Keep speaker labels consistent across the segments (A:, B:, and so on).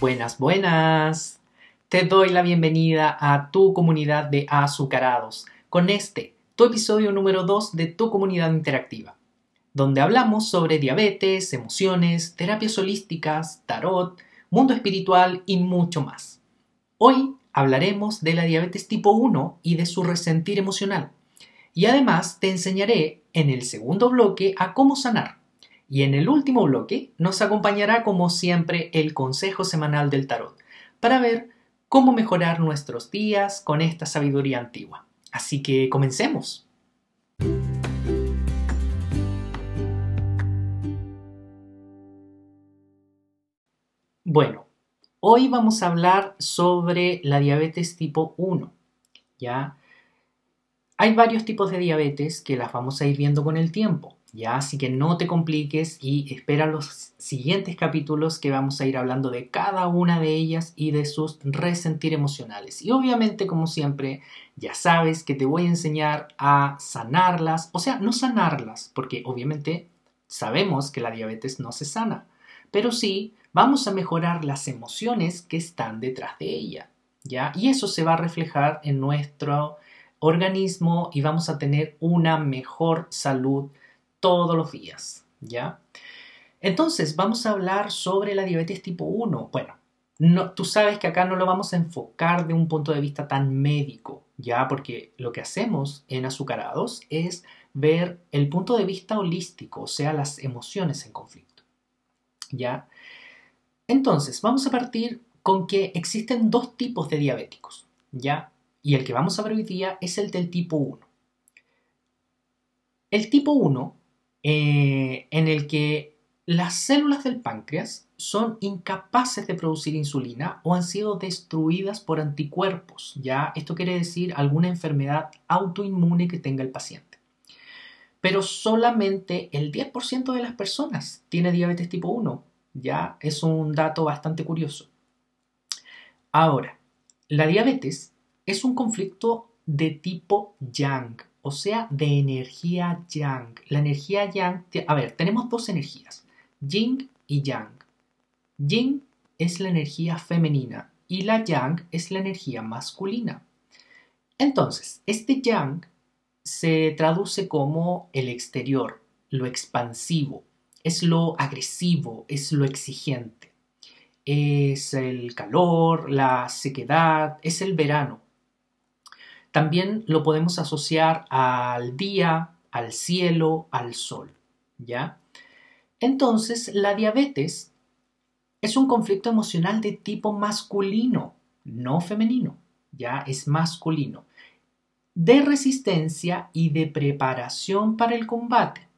A: Buenas, buenas. Te doy la bienvenida a tu comunidad de azucarados con este, tu episodio número 2 de tu comunidad interactiva, donde hablamos sobre diabetes, emociones, terapias holísticas, tarot, mundo espiritual y mucho más. Hoy hablaremos de la diabetes tipo 1 y de su resentir emocional. Y además te enseñaré en el segundo bloque a cómo sanar y en el último bloque nos acompañará como siempre el consejo semanal del tarot para ver cómo mejorar nuestros días con esta sabiduría antigua. Así que comencemos. Bueno, hoy vamos a hablar sobre la diabetes tipo 1. ¿Ya? Hay varios tipos de diabetes que las vamos a ir viendo con el tiempo. ¿Ya? Así que no te compliques y espera los siguientes capítulos que vamos a ir hablando de cada una de ellas y de sus resentir emocionales. Y obviamente, como siempre, ya sabes que te voy a enseñar a sanarlas, o sea, no sanarlas, porque obviamente sabemos que la diabetes no se sana, pero sí vamos a mejorar las emociones que están detrás de ella, ¿ya? Y eso se va a reflejar en nuestro organismo y vamos a tener una mejor salud todos los días, ¿ya? Entonces, vamos a hablar sobre la diabetes tipo 1. Bueno, no, tú sabes que acá no lo vamos a enfocar de un punto de vista tan médico, ¿ya? Porque lo que hacemos en azucarados es ver el punto de vista holístico, o sea, las emociones en conflicto, ¿ya? Entonces, vamos a partir con que existen dos tipos de diabéticos, ¿ya? Y el que vamos a ver hoy día es el del tipo 1. El tipo 1 eh, en el que las células del páncreas son incapaces de producir insulina o han sido destruidas por anticuerpos. Ya esto quiere decir alguna enfermedad autoinmune que tenga el paciente. Pero solamente el 10% de las personas tiene diabetes tipo 1. Ya es un dato bastante curioso. Ahora, la diabetes es un conflicto de tipo Yang o sea, de energía yang. La energía yang, a ver, tenemos dos energías, yin y yang. Yin es la energía femenina y la yang es la energía masculina. Entonces, este yang se traduce como el exterior, lo expansivo, es lo agresivo, es lo exigente. Es el calor, la sequedad, es el verano. También lo podemos asociar al día, al cielo, al sol, ¿ya? Entonces, la diabetes es un conflicto emocional de tipo masculino, no femenino, ya es masculino, de resistencia y de preparación para el combate.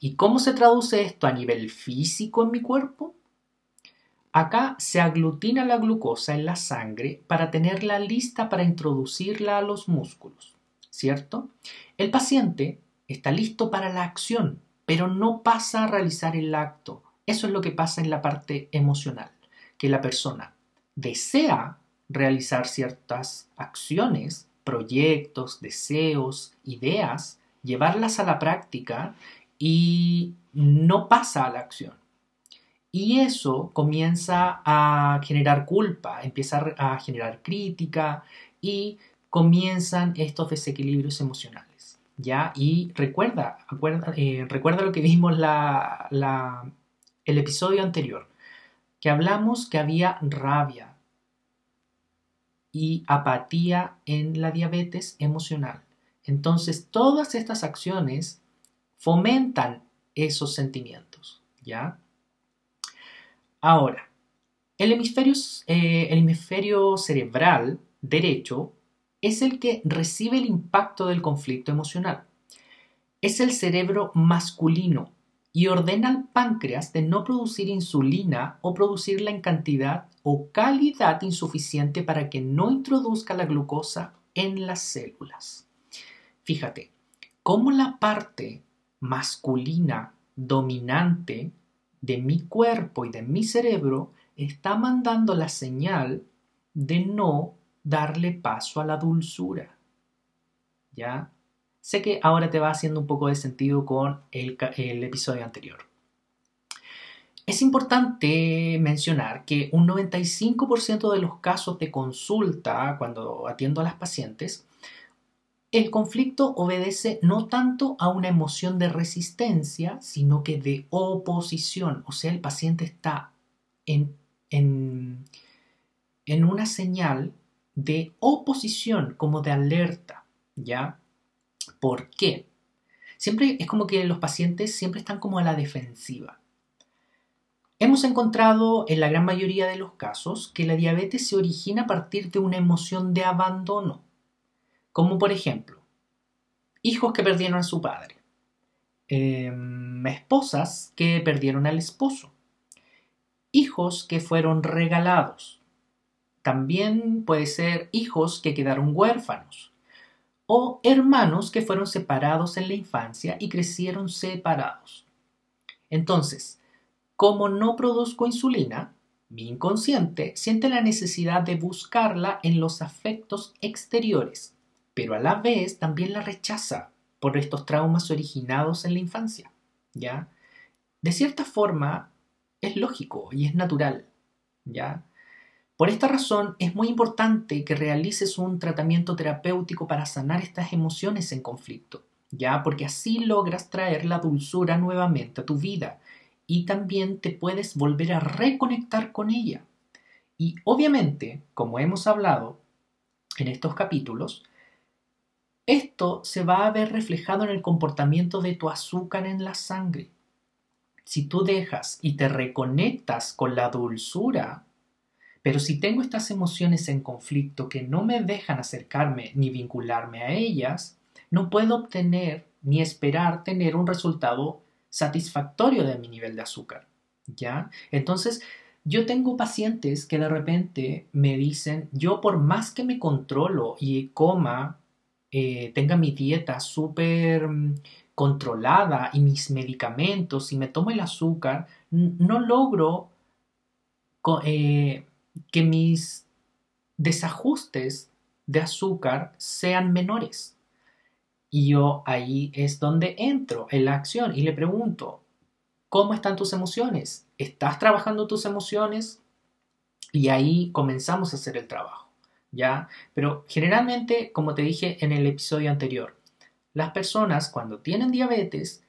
A: ¿Y cómo se traduce esto a nivel físico en mi cuerpo? Acá se aglutina la glucosa en la sangre para tenerla lista para introducirla a los músculos, ¿cierto? El paciente está listo para la acción, pero no pasa a realizar el acto. Eso es lo que pasa en la parte emocional, que la persona desea realizar ciertas acciones, proyectos, deseos, ideas, llevarlas a la práctica y no pasa a la acción. Y eso comienza a generar culpa, empieza a generar crítica y comienzan estos desequilibrios emocionales. ¿ya? Y recuerda, eh, recuerda lo que vimos la, el episodio anterior, que hablamos que había rabia y apatía en la diabetes emocional. Entonces, todas estas acciones fomentan esos sentimientos, ¿ya? Ahora, el hemisferio, eh, el hemisferio cerebral derecho es el que recibe el impacto del conflicto emocional. Es el cerebro masculino y ordena al páncreas de no producir insulina o producirla en cantidad o calidad insuficiente para que no introduzca la glucosa en las células. Fíjate, cómo la parte masculina dominante de mi cuerpo y de mi cerebro está mandando la señal de no darle paso a la dulzura. ¿Ya? Sé que ahora te va haciendo un poco de sentido con el, el episodio anterior. Es importante mencionar que un 95% de los casos de consulta cuando atiendo a las pacientes, el conflicto obedece no tanto a una emoción de resistencia, sino que de oposición. O sea, el paciente está en, en, en una señal de oposición, como de alerta, ¿ya? ¿Por qué? Siempre es como que los pacientes siempre están como a la defensiva. Hemos encontrado en la gran mayoría de los casos que la diabetes se origina a partir de una emoción de abandono, como por ejemplo, hijos que perdieron a su padre, em, esposas que perdieron al esposo, hijos que fueron regalados, también puede ser hijos que quedaron huérfanos o hermanos que fueron separados en la infancia y crecieron separados. Entonces, como no produzco insulina, mi inconsciente siente la necesidad de buscarla en los afectos exteriores, pero a la vez también la rechaza por estos traumas originados en la infancia. ¿Ya? De cierta forma, es lógico y es natural. ¿Ya? Por esta razón es muy importante que realices un tratamiento terapéutico para sanar estas emociones en conflicto, ya porque así logras traer la dulzura nuevamente a tu vida y también te puedes volver a reconectar con ella. Y obviamente, como hemos hablado en estos capítulos, esto se va a ver reflejado en el comportamiento de tu azúcar en la sangre. Si tú dejas y te reconectas con la dulzura pero si tengo estas emociones en conflicto que no me dejan acercarme ni vincularme a ellas, no puedo obtener ni esperar tener un resultado satisfactorio de mi nivel de azúcar. ¿Ya? Entonces, yo tengo pacientes que de repente me dicen, yo por más que me controlo y coma, eh, tenga mi dieta súper mm, controlada y mis medicamentos y me tomo el azúcar, no logro eh, que mis desajustes de azúcar sean menores. Y yo ahí es donde entro en la acción y le pregunto, ¿cómo están tus emociones? ¿Estás trabajando tus emociones? Y ahí comenzamos a hacer el trabajo, Pero generalmente, como te dije en el episodio anterior, las personas cuando tienen diabetes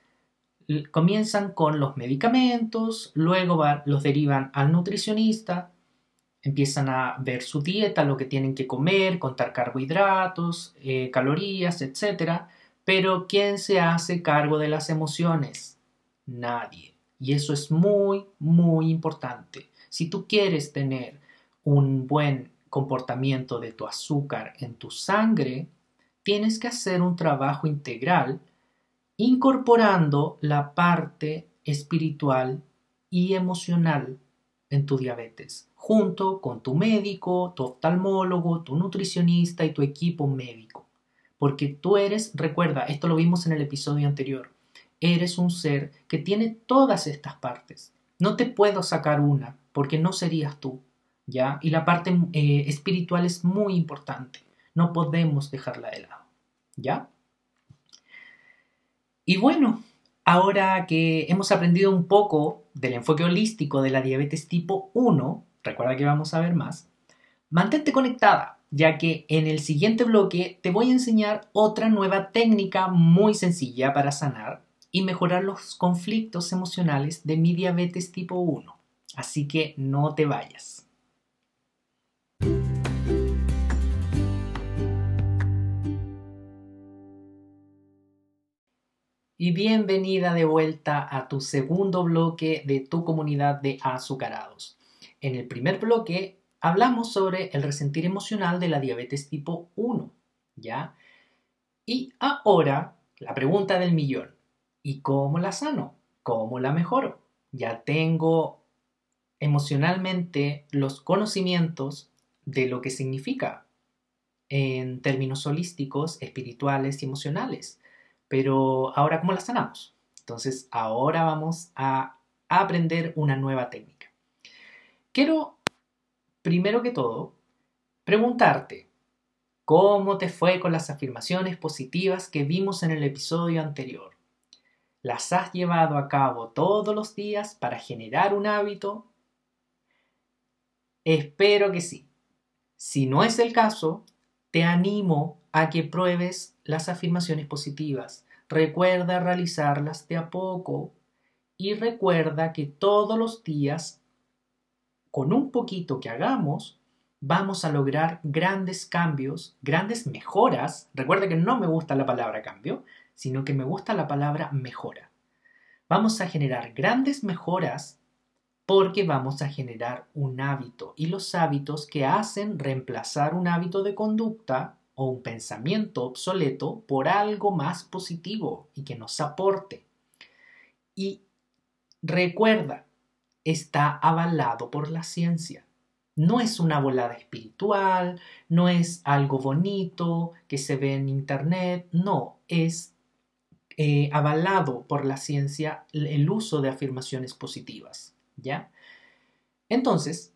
A: comienzan con los medicamentos, luego los derivan al nutricionista, empiezan a ver su dieta, lo que tienen que comer, contar carbohidratos, eh, calorías, etc. Pero ¿quién se hace cargo de las emociones? Nadie. Y eso es muy, muy importante. Si tú quieres tener un buen comportamiento de tu azúcar en tu sangre, tienes que hacer un trabajo integral incorporando la parte espiritual y emocional en tu diabetes junto con tu médico, tu oftalmólogo, tu nutricionista y tu equipo médico. Porque tú eres, recuerda, esto lo vimos en el episodio anterior, eres un ser que tiene todas estas partes. No te puedo sacar una, porque no serías tú, ¿ya? Y la parte eh, espiritual es muy importante. No podemos dejarla de lado, ¿ya? Y bueno, ahora que hemos aprendido un poco del enfoque holístico de la diabetes tipo 1, recuerda que vamos a ver más, mantente conectada, ya que en el siguiente bloque te voy a enseñar otra nueva técnica muy sencilla para sanar y mejorar los conflictos emocionales de mi diabetes tipo 1. Así que no te vayas. Y bienvenida de vuelta a tu segundo bloque de tu comunidad de azucarados. En el primer bloque hablamos sobre el resentir emocional de la diabetes tipo 1, ¿ya? Y ahora la pregunta del millón, ¿y cómo la sano? ¿Cómo la mejoro? Ya tengo emocionalmente los conocimientos de lo que significa en términos holísticos, espirituales y emocionales. Pero ahora, ¿cómo la sanamos? Entonces, ahora vamos a aprender una nueva técnica. Quiero, primero que todo, preguntarte, ¿cómo te fue con las afirmaciones positivas que vimos en el episodio anterior? ¿Las has llevado a cabo todos los días para generar un hábito? Espero que sí. Si no es el caso, te animo a que pruebes las afirmaciones positivas. Recuerda realizarlas de a poco y recuerda que todos los días, con un poquito que hagamos, vamos a lograr grandes cambios, grandes mejoras. Recuerda que no me gusta la palabra cambio, sino que me gusta la palabra mejora. Vamos a generar grandes mejoras porque vamos a generar un hábito y los hábitos que hacen reemplazar un hábito de conducta o un pensamiento obsoleto por algo más positivo y que nos aporte. Y recuerda, está avalado por la ciencia. No es una volada espiritual, no es algo bonito que se ve en internet, no, es eh, avalado por la ciencia el uso de afirmaciones positivas, ¿ya? Entonces,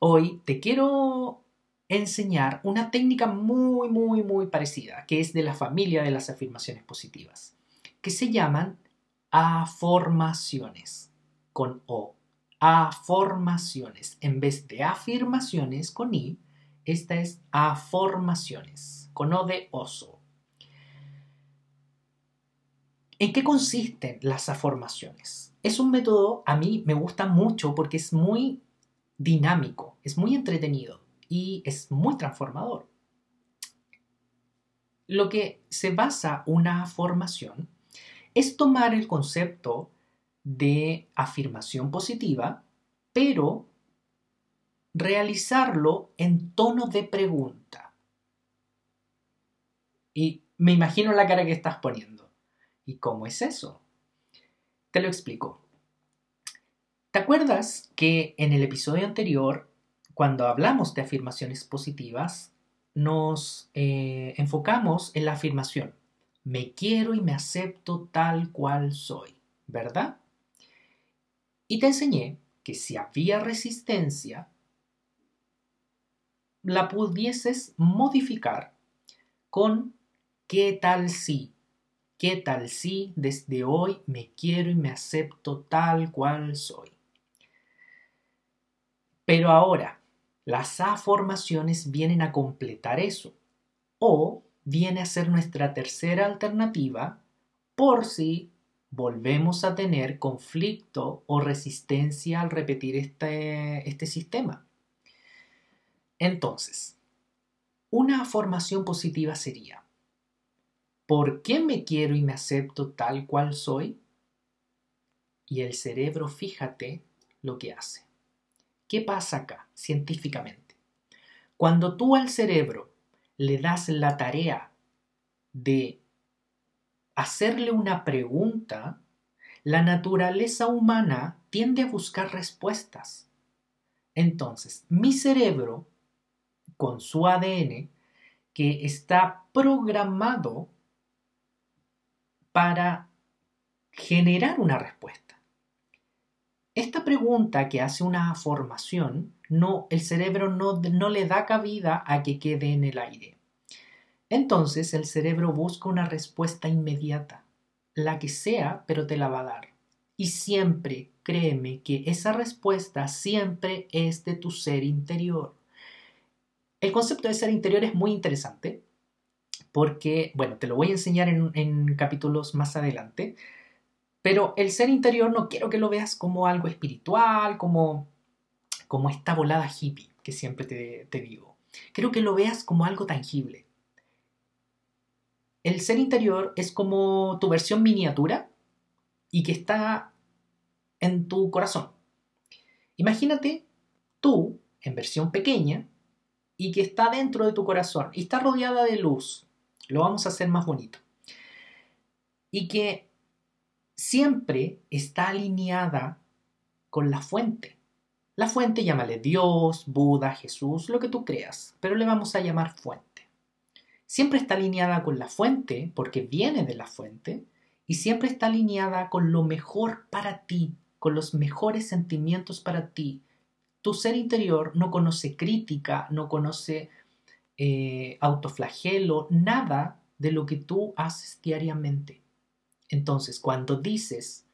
A: hoy te quiero enseñar una técnica muy, muy, muy parecida, que es de la familia de las afirmaciones positivas, que se llaman aformaciones, con O. Aformaciones. En vez de afirmaciones con I, esta es aformaciones, con O de oso. ¿En qué consisten las afirmaciones? Es un método, a mí me gusta mucho porque es muy dinámico, es muy entretenido y es muy transformador. Lo que se basa una formación es tomar el concepto de afirmación positiva, pero realizarlo en tono de pregunta. Y me imagino la cara que estás poniendo. ¿Y cómo es eso? Te lo explico. ¿Te acuerdas que en el episodio anterior, cuando hablamos de afirmaciones positivas, nos eh, enfocamos en la afirmación, me quiero y me acepto tal cual soy, ¿verdad? Y te enseñé que si había resistencia, la pudieses modificar con qué tal si ¿Qué tal si desde hoy me quiero y me acepto tal cual soy? Pero ahora, las afirmaciones vienen a completar eso. O viene a ser nuestra tercera alternativa por si volvemos a tener conflicto o resistencia al repetir este, este sistema. Entonces, una formación positiva sería, ¿Por qué me quiero y me acepto tal cual soy? Y el cerebro, fíjate lo que hace. ¿Qué pasa acá científicamente? Cuando tú al cerebro le das la tarea de hacerle una pregunta, la naturaleza humana tiende a buscar respuestas. Entonces, mi cerebro, con su ADN, que está programado para generar una respuesta. Esta pregunta que hace una formación, no, el cerebro no, no le da cabida a que quede en el aire. Entonces el cerebro busca una respuesta inmediata, la que sea, pero te la va a dar. Y siempre, créeme que esa respuesta siempre es de tu ser interior. El concepto de ser interior es muy interesante porque, bueno, te lo voy a enseñar en, capítulos más adelante, pero el ser interior no quiero que lo veas como algo espiritual, como, como esta volada hippie que siempre te, te digo. Quiero que lo veas como algo tangible. El ser interior es como tu versión miniatura y que está en tu corazón. Imagínate tú en versión pequeña y que está dentro de tu corazón y está rodeada de luz. Lo vamos a hacer más bonito. Y que siempre está alineada con la fuente. La fuente llámale Dios, Buda, Jesús, lo que tú creas, pero le vamos a llamar fuente. Siempre está alineada con la fuente porque viene de la fuente y siempre está alineada con lo mejor para ti, con los mejores sentimientos para ti. Tu ser interior no conoce crítica, no conoce eh, autoflagelo, nada de lo que tú haces diariamente. Entonces, cuando dices,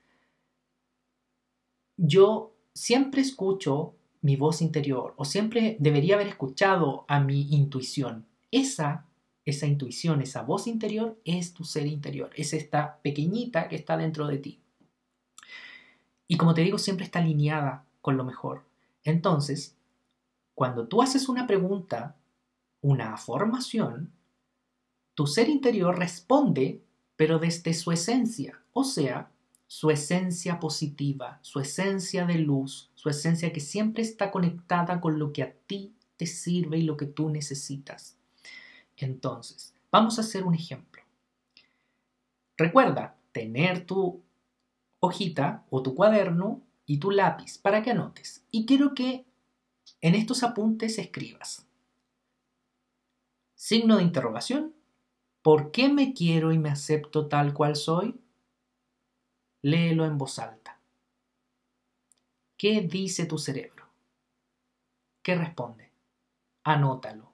A: yo siempre escucho mi voz interior o siempre debería haber escuchado a mi intuición, esa, esa intuición, esa voz interior es tu ser interior, es esta pequeñita que está dentro de ti. Y como te digo, siempre está alineada con lo mejor. Entonces, cuando tú haces una pregunta, una formación, tu ser interior responde, pero desde su esencia, o sea, su esencia positiva, su esencia de luz, su esencia que siempre está conectada con lo que a ti te sirve y lo que tú necesitas. Entonces, vamos a hacer un ejemplo. Recuerda tener tu hojita o tu cuaderno y tu lápiz para que anotes. Y quiero que en estos apuntes escribas. Signo de interrogación. ¿Por qué me quiero y me acepto tal cual soy? Léelo en voz alta. ¿Qué dice tu cerebro? ¿Qué responde? Anótalo.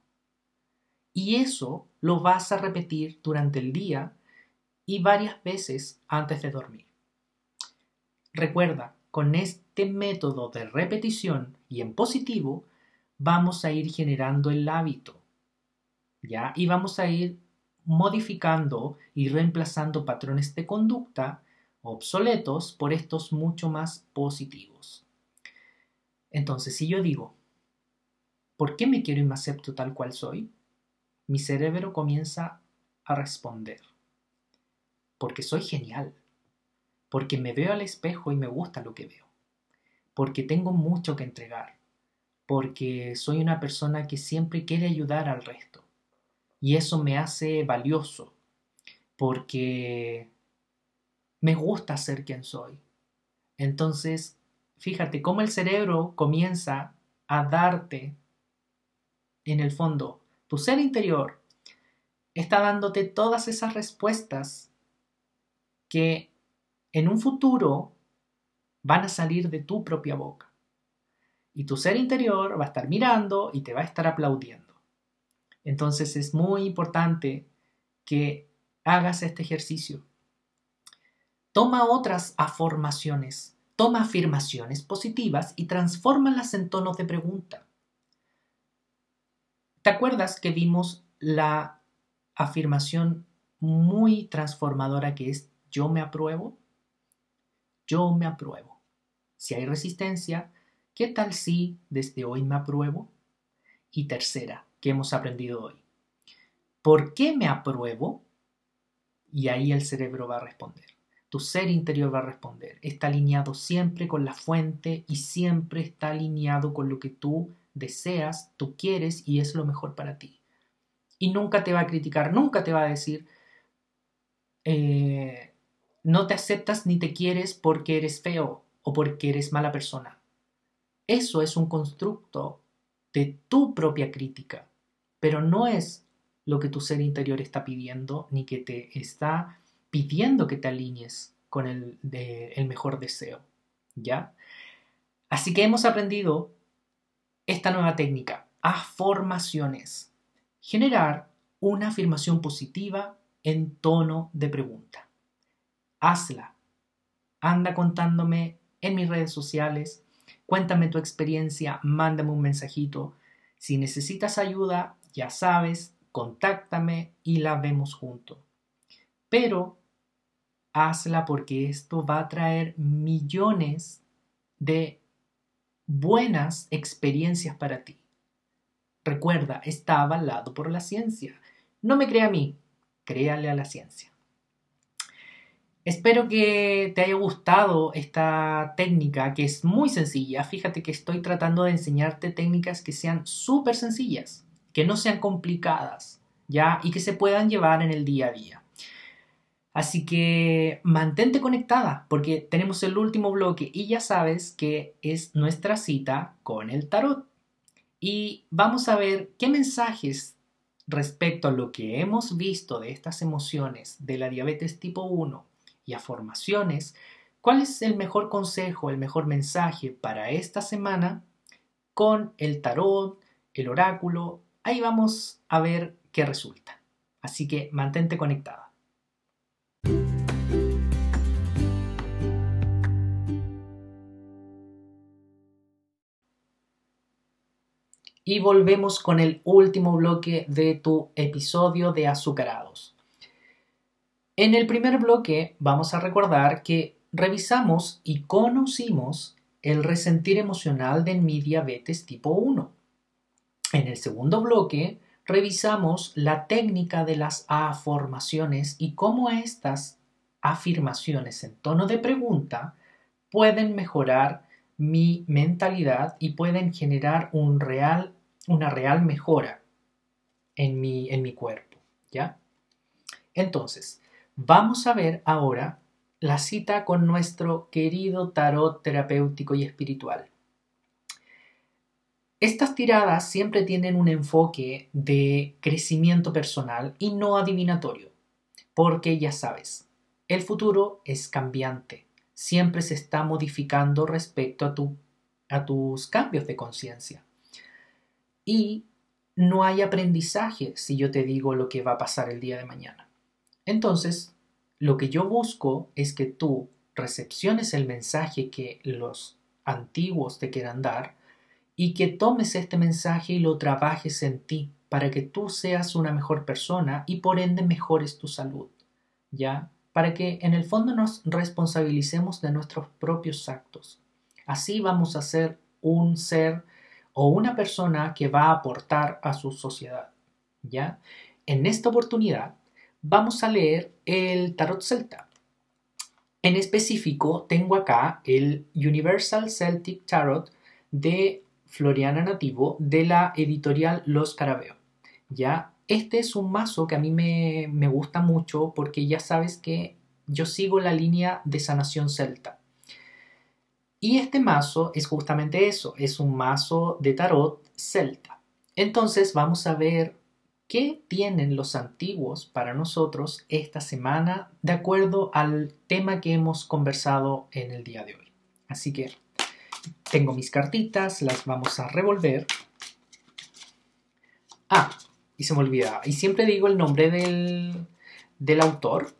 A: Y eso lo vas a repetir durante el día y varias veces antes de dormir. Recuerda, con este método de repetición y en positivo, vamos a ir generando el hábito. ¿Ya? Y vamos a ir modificando y reemplazando patrones de conducta obsoletos por estos mucho más positivos. Entonces, si yo digo, ¿por qué me quiero y me acepto tal cual soy? Mi cerebro comienza a responder, porque soy genial porque me veo al espejo y me gusta lo que veo, porque tengo mucho que entregar, porque soy una persona que siempre quiere ayudar al resto. Y eso me hace valioso, porque me gusta ser quien soy. Entonces, fíjate cómo el cerebro comienza a darte, en el fondo, tu ser interior está dándote todas esas respuestas que en un futuro van a salir de tu propia boca. Y tu ser interior va a estar mirando y te va a estar aplaudiendo. Entonces es muy importante que hagas este ejercicio. Toma otras afirmaciones, toma afirmaciones positivas y transfórmalas en tonos de pregunta. ¿Te acuerdas que vimos la afirmación muy transformadora que es yo me apruebo? Yo me apruebo. Si hay resistencia, ¿qué tal si desde hoy me apruebo? Y tercera, que hemos aprendido hoy. ¿Por qué me apruebo? Y ahí el cerebro va a responder. Tu ser interior va a responder. Está alineado siempre con la fuente y siempre está alineado con lo que tú deseas, tú quieres y es lo mejor para ti. Y nunca te va a criticar, nunca te va a decir, eh, no te aceptas ni te quieres porque eres feo o porque eres mala persona. Eso es un constructo de tu propia crítica, pero no es lo que tu ser interior está pidiendo ni que te está pidiendo que te alinees con el, mejor deseo. ¿Ya? Así que hemos aprendido esta nueva técnica, afirmaciones. Generar una afirmación positiva en tono de pregunta hazla. Anda contándome en mis redes sociales, cuéntame tu experiencia, mándame un mensajito. Si necesitas ayuda, ya sabes, contáctame y la vemos juntos. Pero hazla porque esto va a traer millones de buenas experiencias para ti. Recuerda, está avalado por la ciencia. No me crea a mí, créale a la ciencia. Espero que te haya gustado esta técnica que es muy sencilla. Fíjate que estoy tratando de enseñarte técnicas que sean súper sencillas, que no sean complicadas, ¿ya? Y que se puedan llevar en el día a día. Así que mantente conectada porque tenemos el último bloque y ya sabes que es nuestra cita con el tarot. Y vamos a ver qué mensajes respecto a lo que hemos visto de estas emociones de la diabetes tipo 1 y a formaciones, ¿cuál es el mejor consejo, el mejor mensaje para esta semana con el tarot, el oráculo? Ahí vamos a ver qué resulta. Así que mantente conectada. Y volvemos con el último bloque de tu episodio de azucarados. En el primer bloque vamos a recordar que revisamos y conocimos el resentir emocional de mi diabetes tipo 1 en el segundo bloque revisamos la técnica de las afirmaciones y cómo estas afirmaciones en tono de pregunta pueden mejorar mi mentalidad y pueden generar una real mejora en mi, en mi cuerpo. ¿Ya? Entonces, vamos a ver ahora la cita con nuestro querido tarot terapéutico y espiritual. Estas tiradas siempre tienen un enfoque de crecimiento personal y no adivinatorio, porque ya sabes, el futuro es cambiante, siempre se está modificando respecto a, tu, a tus cambios de conciencia. Y no hay aprendizaje si yo te digo lo que va a pasar el día de mañana. Entonces, lo que yo busco es que tú recepciones el mensaje que los antiguos te quieran dar y que tomes este mensaje y lo trabajes en ti para que tú seas una mejor persona y por ende mejores tu salud. ¿Ya? Para que en el fondo nos responsabilicemos de nuestros propios actos. Así vamos a ser un ser o una persona que va a aportar a su sociedad. ¿Ya? En esta oportunidad vamos a leer el tarot celta. En específico, tengo acá el Universal Celtic Tarot de Floriana Nativo de la editorial Los Carabeo. Ya, este es un mazo que a mí me, me gusta mucho porque ya sabes que yo sigo la línea de sanación celta. Y este mazo es justamente eso, es un mazo de tarot celta. Entonces vamos a ver qué tienen los antiguos para nosotros esta semana de acuerdo al tema que hemos conversado en el día de hoy. Así que tengo mis cartitas, las vamos a revolver. Ah, y se me olvidaba. Y siempre digo el nombre del, del autor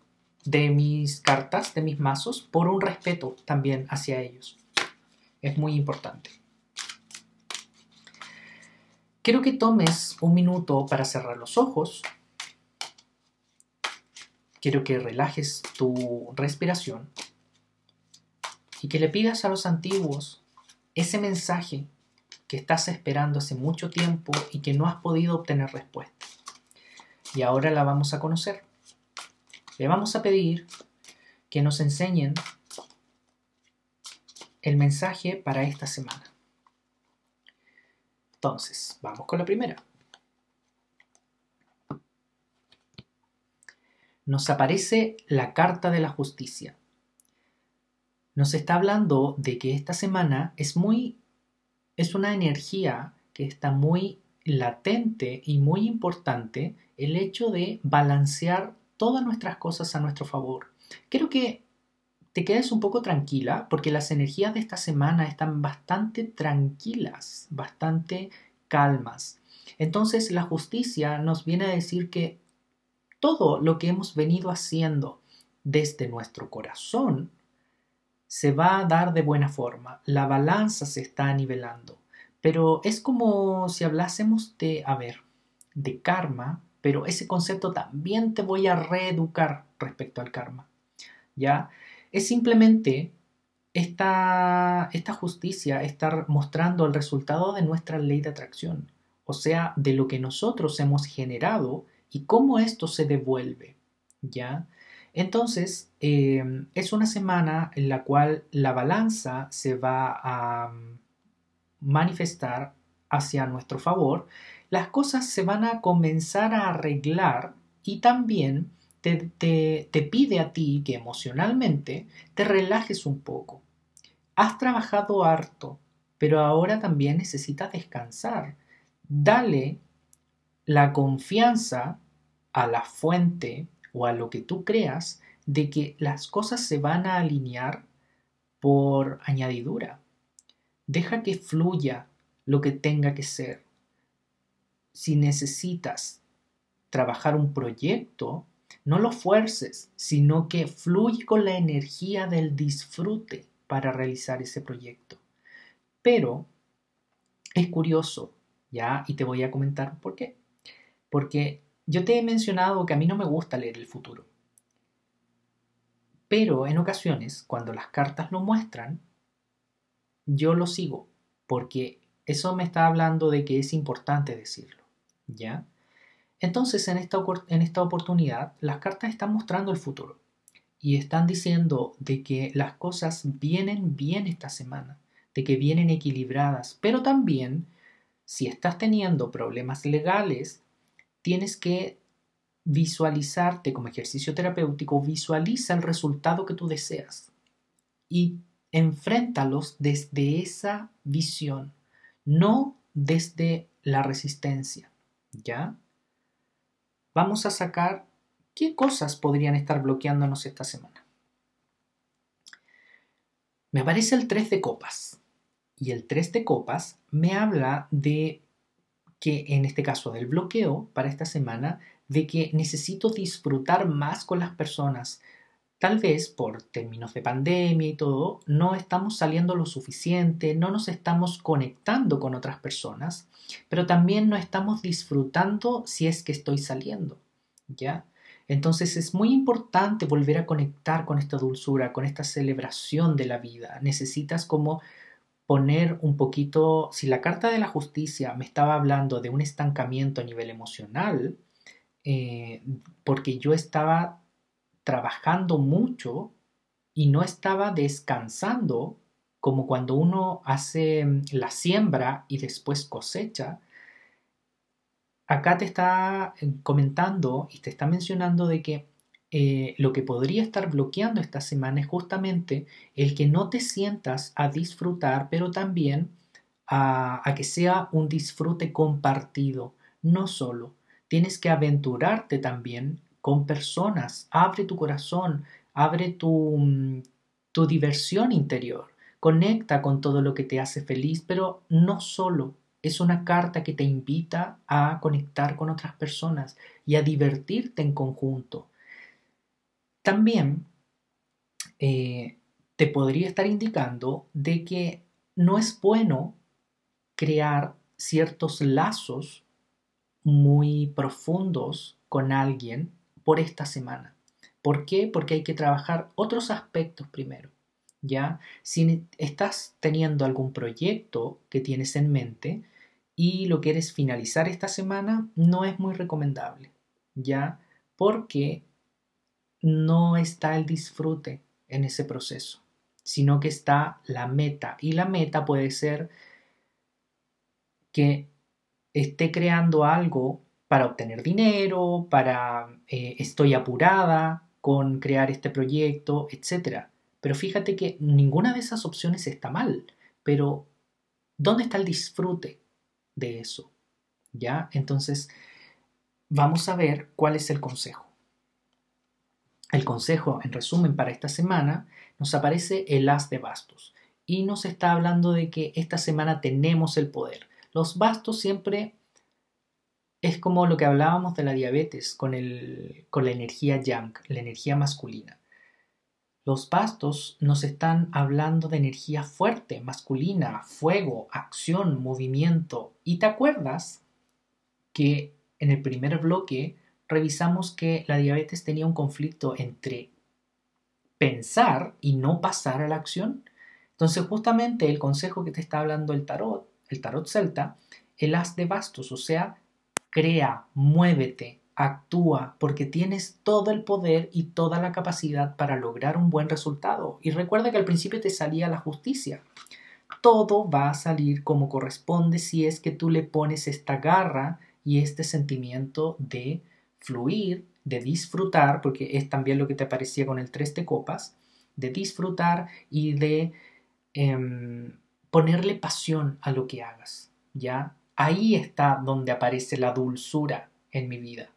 A: de mis cartas, de mis mazos, por un respeto también hacia ellos. Es muy importante. Quiero que tomes un minuto para cerrar los ojos. Quiero que relajes tu respiración y que le pidas a los antiguos ese mensaje que estás esperando hace mucho tiempo y que no has podido obtener respuesta. Y ahora la vamos a conocer. Le vamos a pedir que nos enseñen el mensaje para esta semana. Entonces, vamos con la primera. Nos aparece la carta de la justicia nos está hablando de que esta semana es muy es una energía que está muy latente y muy importante el hecho de balancear todas nuestras cosas a nuestro favor. Creo que te quedes un poco tranquila porque las energías de esta semana están bastante tranquilas, bastante calmas. Entonces la justicia nos viene a decir que todo lo que hemos venido haciendo desde nuestro corazón se va a dar de buena forma, la balanza se está nivelando, pero es como si hablásemos de, a ver, de karma, pero ese concepto también te voy a reeducar respecto al karma, ¿ya? Es simplemente esta, esta justicia estar mostrando el resultado de nuestra ley de atracción, o sea, de lo que nosotros hemos generado y cómo esto se devuelve, ¿ya? Entonces, em, es una semana en la cual la balanza se va a mm, manifestar hacia nuestro favor, las cosas se van a comenzar a arreglar y también te, te, pide a ti que emocionalmente te relajes un poco. Has trabajado harto, pero ahora también necesitas descansar. Dale la confianza a la fuente o a lo que tú creas de que las cosas se van a alinear por añadidura. Deja que fluya lo que tenga que ser. Si necesitas trabajar un proyecto, no lo fuerces, sino que fluye con la energía del disfrute para realizar ese proyecto. Pero es curioso, ¿ya? Y te voy a comentar por qué. Porque yo te he mencionado que a mí no me gusta leer el futuro. Pero en ocasiones, cuando las cartas lo muestran, yo lo sigo, porque eso me está hablando de que es importante decirlo, ¿ya? Entonces, en esta, en esta oportunidad, las cartas están mostrando el futuro y están diciendo de que las cosas vienen bien esta semana, de que vienen equilibradas, pero también si estás teniendo problemas legales, tienes que visualizarte como ejercicio terapéutico, visualiza el resultado que tú deseas y enfréntalos desde esa visión, no desde la resistencia, ¿ya? Vamos a sacar qué cosas podrían estar bloqueándonos esta semana. Me aparece el 3 de copas y el 3 de copas me habla de que en este caso del bloqueo para esta semana, de que necesito disfrutar más con las personas. Tal vez por términos de pandemia y todo, no estamos saliendo lo suficiente, no nos estamos conectando con otras personas, pero también no estamos disfrutando si es que estoy saliendo, ¿ya? Entonces es muy importante volver a conectar con esta dulzura, con esta celebración de la vida. Necesitas como poner un poquito, si la carta de la justicia me estaba hablando de un estancamiento a nivel emocional, eh, porque yo estaba trabajando mucho y no estaba descansando, como cuando uno hace mm, la siembra y después cosecha, acá te está eh, comentando y te está mencionando de que eh, lo que podría estar bloqueando esta semana es justamente el que no te sientas a disfrutar, pero también a, a que sea un disfrute compartido, no solo. Tienes que aventurarte también con personas, abre tu corazón, abre tu, mm, tu diversión interior, conecta con todo lo que te hace feliz, pero no solo. Es una carta que te invita a conectar con otras personas y a divertirte en conjunto. También eh, te podría estar indicando de que no es bueno crear ciertos lazos muy profundos con alguien por esta semana. ¿Por qué? Porque hay que trabajar otros aspectos primero. ¿Ya? Si estás teniendo algún proyecto que tienes en mente y lo quieres finalizar esta semana, no es muy recomendable. ¿Ya? Porque no está el disfrute en ese proceso, sino que está la meta. Y la meta puede ser que esté creando algo para obtener dinero, para eh, estoy apurada con crear este proyecto, etc. Pero fíjate que ninguna de esas opciones está mal, pero ¿dónde está el disfrute de eso? ¿Ya? Entonces, vamos a ver cuál es el consejo. El consejo, en resumen, para esta semana, nos aparece el as de bastos y nos está hablando de que esta semana tenemos el poder. Los bastos siempre es como lo que hablábamos de la diabetes con, el, con la energía yang, la energía masculina. Los bastos nos están hablando de energía fuerte, masculina, fuego, acción, movimiento. ¿Y te acuerdas que en el primer bloque revisamos que la diabetes tenía un conflicto entre pensar y no pasar a la acción. Entonces justamente el consejo que te está hablando el tarot, el tarot celta, el as de bastos, o sea, crea, muévete, actúa, porque tienes todo el poder y toda la capacidad para lograr un buen resultado. Y recuerda que al principio te salía la justicia. Todo va a salir como corresponde si es que tú le pones esta garra y este sentimiento de fluir, de disfrutar, porque es también lo que te aparecía con el tres de copas, de disfrutar y de em, ponerle pasión a lo que hagas, ¿ya? Ahí está donde aparece la dulzura en mi vida.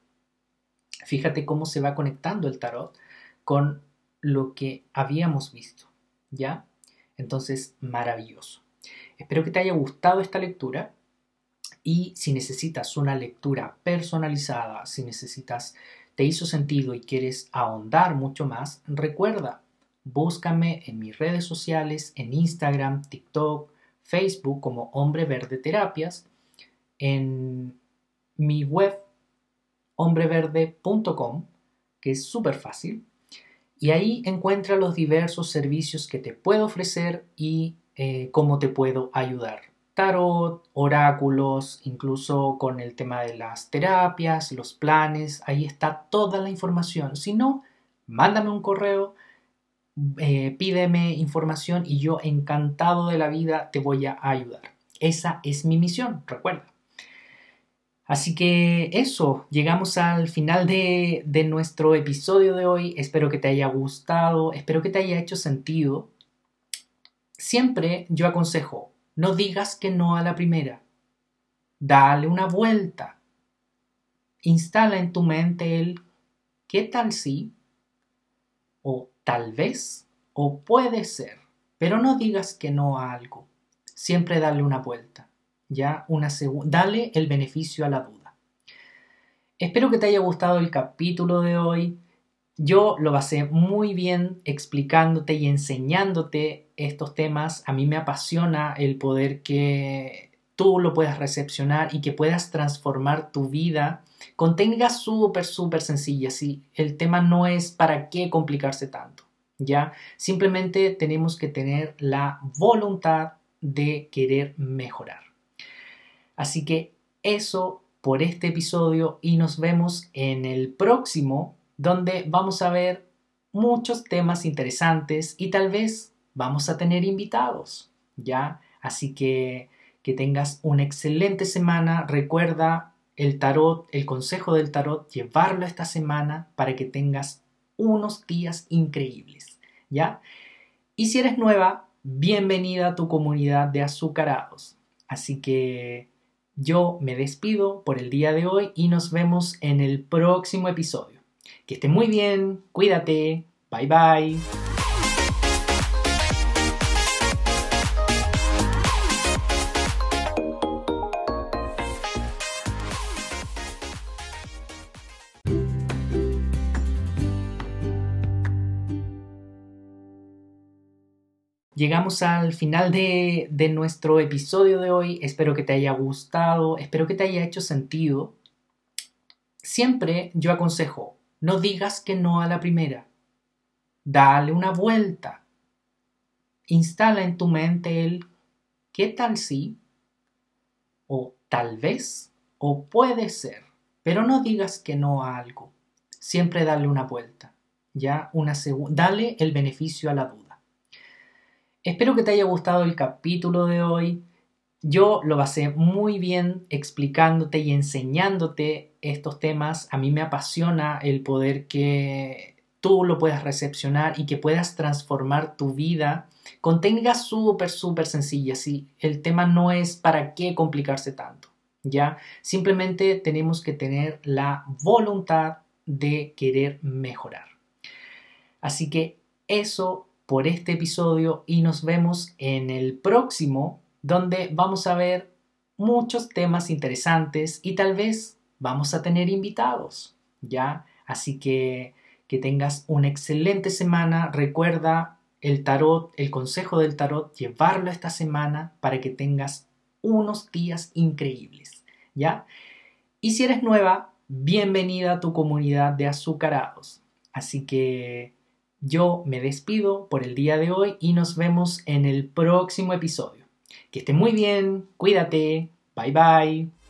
A: Fíjate cómo se va conectando el tarot con lo que habíamos visto, ¿ya? Entonces, maravilloso. Espero que te haya gustado esta lectura y si necesitas una lectura personalizada, si necesitas, te hizo sentido y quieres ahondar mucho más, recuerda, búscame en mis redes sociales, en Instagram, TikTok, Facebook como Hombre Verde Terapias en mi web hombreverde.com, que es súper fácil, y ahí encuentra los diversos servicios que te puedo ofrecer y eh, cómo te puedo ayudar. Tarot, oráculos, incluso con el tema de las terapias, los planes, ahí está toda la información. Si no, mándame un correo, eh, pídeme información y yo encantado de la vida te voy a ayudar. Esa es mi misión, recuerda. Así que eso, llegamos al final de, de, nuestro episodio de hoy. Espero que te haya gustado, espero que te haya hecho sentido. Siempre yo aconsejo, no digas que no a la primera. Dale una vuelta. Instala en tu mente el ¿qué tal si? O tal vez o puede ser. Pero no digas que no a algo. Siempre dale una vuelta ya una dale el beneficio a la duda. Espero que te haya gustado el capítulo de hoy. Yo lo basé muy bien explicándote y enseñándote estos temas. A mí me apasiona el poder que tú lo puedas recepcionar y que puedas transformar tu vida con técnicas súper, súper sencillas. Y el tema no es para qué complicarse tanto. ¿ya? Simplemente tenemos que tener la voluntad de querer mejorar. Así que eso por este episodio y nos vemos en el próximo donde vamos a ver muchos temas interesantes y tal vez vamos a tener invitados, ¿ya? Así que que tengas una excelente semana. Recuerda el tarot, el consejo del tarot, llevarlo esta semana para que tengas unos días increíbles, ¿ya? Y si eres nueva, bienvenida a tu comunidad de azucarados. Así que yo me despido por el día de hoy y nos vemos en el próximo episodio. Que esté muy bien, cuídate, bye bye. Llegamos al final de, de, nuestro episodio de hoy. Espero que te haya gustado, espero que te haya hecho sentido. Siempre yo aconsejo, no digas que no a la primera. Dale una vuelta. Instala en tu mente el ¿qué tal si? O tal vez, o puede ser. Pero no digas que no a algo. Siempre dale una vuelta. Ya una dale el beneficio a la duda. Espero que te haya gustado el capítulo de hoy. Yo lo basé muy bien explicándote y enseñándote estos temas. A mí me apasiona el poder que tú lo puedas recepcionar y que puedas transformar tu vida con técnicas súper, súper sencillas. Y el tema no es para qué complicarse tanto. ¿Ya? Simplemente tenemos que tener la voluntad de querer mejorar. Así que eso por este episodio y nos vemos en el próximo donde vamos a ver muchos temas interesantes y tal vez vamos a tener invitados, ¿ya? Así que que tengas una excelente semana. Recuerda el tarot, el consejo del tarot, llevarlo esta semana para que tengas unos días increíbles, ¿ya? Y si eres nueva, bienvenida a tu comunidad de azucarados. Así que yo me despido por el día de hoy y nos vemos en el próximo episodio. Que esté muy bien, cuídate, bye bye.